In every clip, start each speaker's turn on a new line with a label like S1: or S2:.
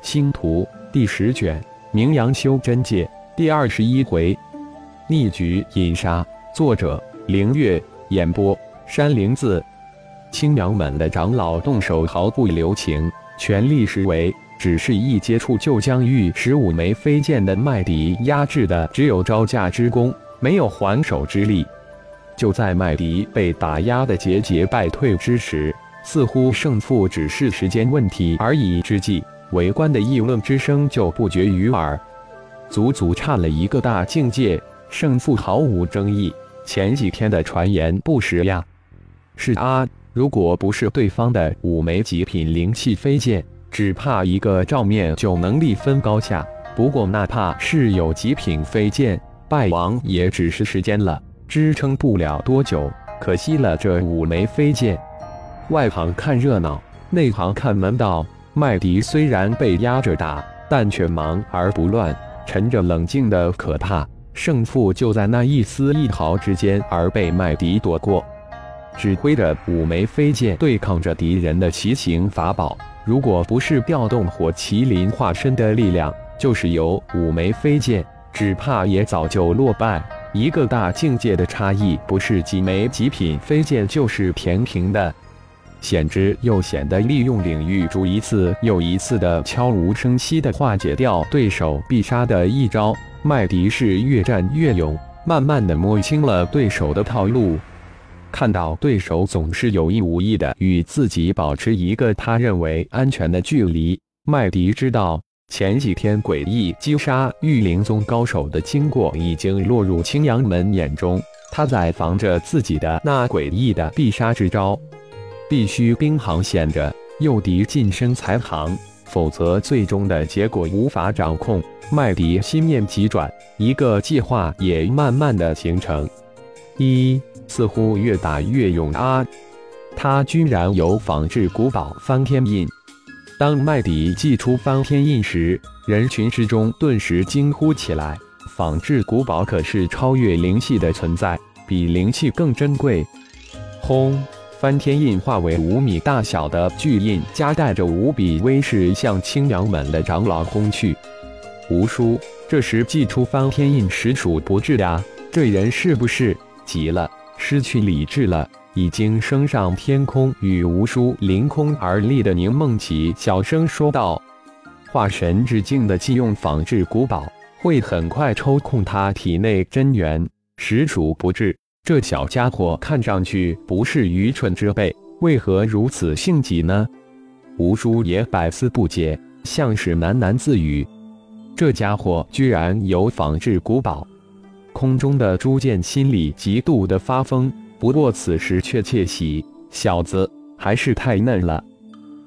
S1: 星图第十卷，名扬修真界第二十一回，逆局引杀。作者：凌月。演播：山灵子。青阳门的长老动手毫不留情，全力施为，只是一接触就将御十五枚飞剑的麦迪压制的只有招架之功，没有还手之力。就在麦迪被打压的节节败退之时，似乎胜负只是时间问题而已之际。围观的议论之声就不绝于耳，足足差了一个大境界，胜负毫无争议。前几天的传言不实呀？是啊，如果不是对方的五枚极品灵气飞剑，只怕一个照面就能力分高下。不过，哪怕是有极品飞剑，败亡也只是时间了，支撑不了多久。可惜了这五枚飞剑。外行看热闹，内行看门道。麦迪虽然被压着打，但却忙而不乱，沉着冷静的可怕。胜负就在那一丝一毫之间而被麦迪躲过。指挥着五枚飞剑对抗着敌人的奇形法宝，如果不是调动火麒麟化身的力量，就是有五枚飞剑，只怕也早就落败。一个大境界的差异，不是几枚极品飞剑就是填平的。显之又显的利用领域珠一次又一次的悄无声息的化解掉对手必杀的一招，麦迪是越战越勇，慢慢的摸清了对手的套路。看到对手总是有意无意的与自己保持一个他认为安全的距离，麦迪知道前几天诡异击杀玉灵宗高手的经过已经落入青阳门眼中，他在防着自己的那诡异的必杀之招。必须兵行险着，诱敌近身才行，否则最终的结果无法掌控。麦迪心念急转，一个计划也慢慢的形成。一似乎越打越勇啊！他居然有仿制古堡翻天印。当麦迪祭出翻天印时，人群之中顿时惊呼起来。仿制古堡可是超越灵气的存在，比灵气更珍贵。轰！翻天印化为五米大小的巨印，夹带着无比威势，向青阳门的长老轰去。吴叔这时祭出翻天印，实属不智呀！这人是不是急了，失去理智了？已经升上天空，与吴叔凌空而立的宁梦琪小声说道：“化神之境的禁用仿制古堡，会很快抽空他体内真元，实属不智。”这小家伙看上去不是愚蠢之辈，为何如此性急呢？吴叔也百思不解，像是喃喃自语：“这家伙居然有仿制古堡。”空中的朱剑心里极度的发疯，不过此时却窃喜：“小子还是太嫩了，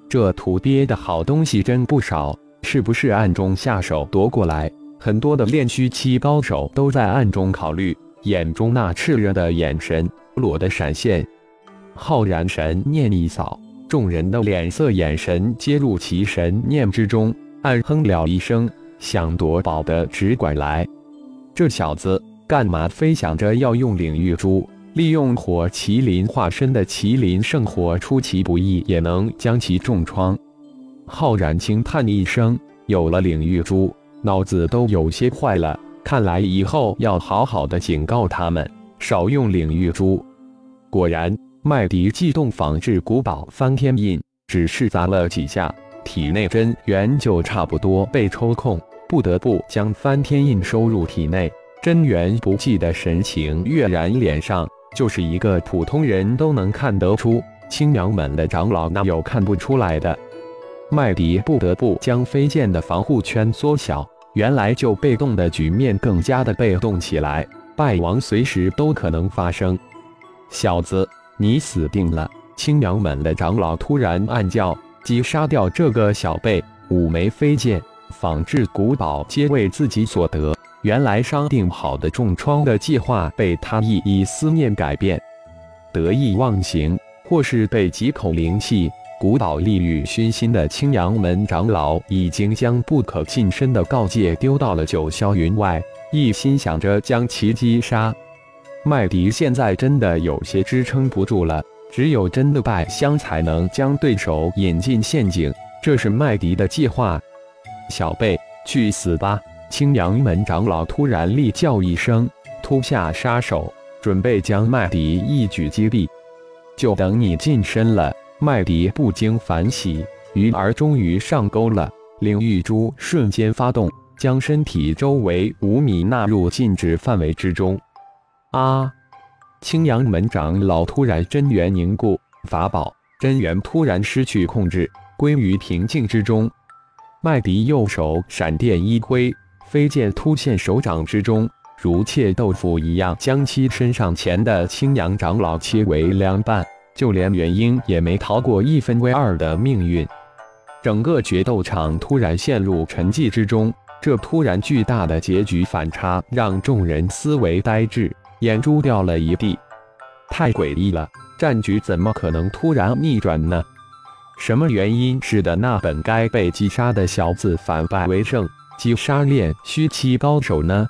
S1: 这土鳖的好东西真不少，是不是暗中下手夺过来？很多的炼虚期高手都在暗中考虑。”眼中那炽热的眼神，裸的闪现，浩然神念一扫，众人的脸色、眼神皆入其神念之中，暗哼了一声，想夺宝的只管来。这小子干嘛非想着要用领域珠，利用火麒麟化身的麒麟圣火出其不意，也能将其重创？浩然轻叹一声，有了领域珠，脑子都有些坏了。看来以后要好好的警告他们，少用领域珠。果然，麦迪既动仿制古堡翻天印，只是砸了几下，体内真元就差不多被抽空，不得不将翻天印收入体内。真元不济的神情跃然脸上，就是一个普通人都能看得出。青阳门的长老哪有看不出来的？麦迪不得不将飞剑的防护圈缩小。原来就被动的局面更加的被动起来，败亡随时都可能发生。小子，你死定了！青阳门的长老突然暗叫：“击杀掉这个小辈！”五枚飞剑、仿制古堡皆为自己所得。原来商定好的重创的计划被他一一思念改变，得意忘形，或是被几口灵气。古堡利欲熏心的青阳门长老已经将不可近身的告诫丢到了九霄云外，一心想着将其击杀。麦迪现在真的有些支撑不住了，只有真的败香才能将对手引进陷阱，这是麦迪的计划。小贝，去死吧！青阳门长老突然厉叫一声，突下杀手，准备将麦迪一举击毙。就等你近身了。麦迪不禁反喜，鱼儿终于上钩了。领域珠瞬间发动，将身体周围五米纳入禁止范围之中。啊！青阳门长老突然真元凝固，法宝真元突然失去控制，归于平静之中。麦迪右手闪电一挥，飞剑突现手掌之中，如切豆腐一样将其身上前的青阳长老切为两半，就连元婴也没逃过一分为二的命运。整个决斗场突然陷入沉寂之中，这突然巨大的结局反差让众人思维呆滞，眼珠掉了一地。太诡异了，战局怎么可能突然逆转呢？什么原因使得那本该被击杀的小子反败为胜，击杀炼虚期高手呢？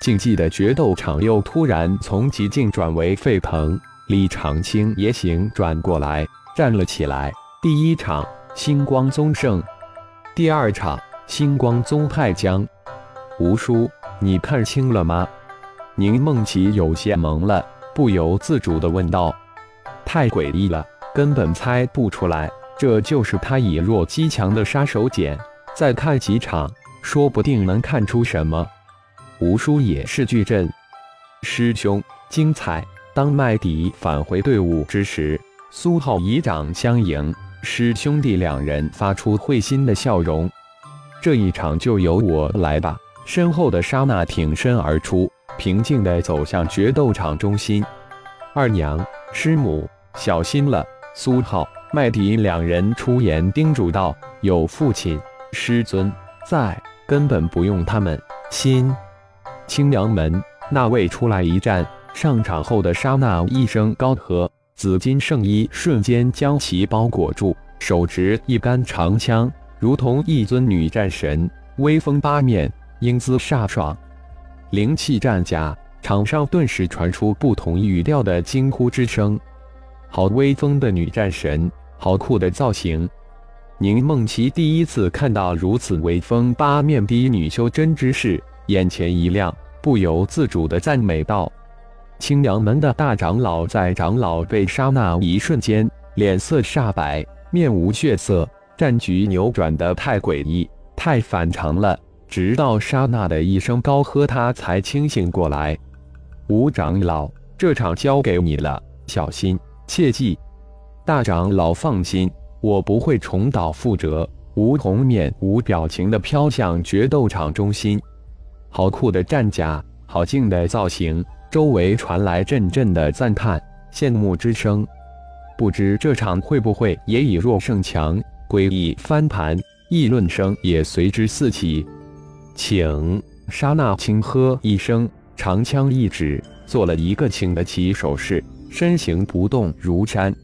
S1: 竞技的决斗场又突然从寂静转为沸腾。李长青也醒转过来，站了起来。第一场，星光宗胜；第二场，星光宗派将。吴叔，你看清了吗？宁梦琪有些懵了，不由自主地问道：“太诡异了，根本猜不出来。”这就是他以弱击强的杀手锏，再看几场，说不定能看出什么。吴叔也是巨震，师兄精彩！当麦迪返回队伍之时，苏浩以掌相迎，师兄弟两人发出会心的笑容。这一场就由我来吧。身后的莎娜挺身而出，平静地走向决斗场中心。二娘、师母，小心了！苏浩。麦迪两人出言叮嘱道：“有父亲、师尊在，根本不用他们心。”青阳门那位出来一战，上场后的莎娜，一声高喝，紫金圣衣瞬间将其包裹住，手持一杆长枪，如同一尊女战神，威风八面，英姿飒爽，灵气战甲。场上顿时传出不同语调的惊呼之声：“好威风的女战神！”好酷的造型！宁梦琪第一次看到如此威风八面的女修真之士，眼前一亮，不由自主地赞美道：“青阳门的大长老在长老被杀那一瞬间，脸色煞白，面无血色，战局扭转得太诡异，太反常了。直到刹那的一声高喝，他才清醒过来。吴长老，这场交给你了，小心，切记。”大长老放心，我不会重蹈覆辙。吴红面无表情地飘向决斗场中心。好酷的战甲，好劲的造型，周围传来阵阵的赞叹、羡慕之声。不知这场会不会也以弱胜强，诡异翻盘？议论声也随之四起。请刹那轻喝一声，长枪一指，做了一个请的起手势，身形不动如山。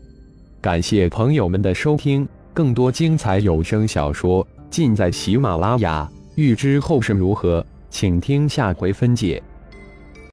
S1: 感谢朋友们的收听，更多精彩有声小说尽在喜马拉雅。欲知后事如何，请听下回分解。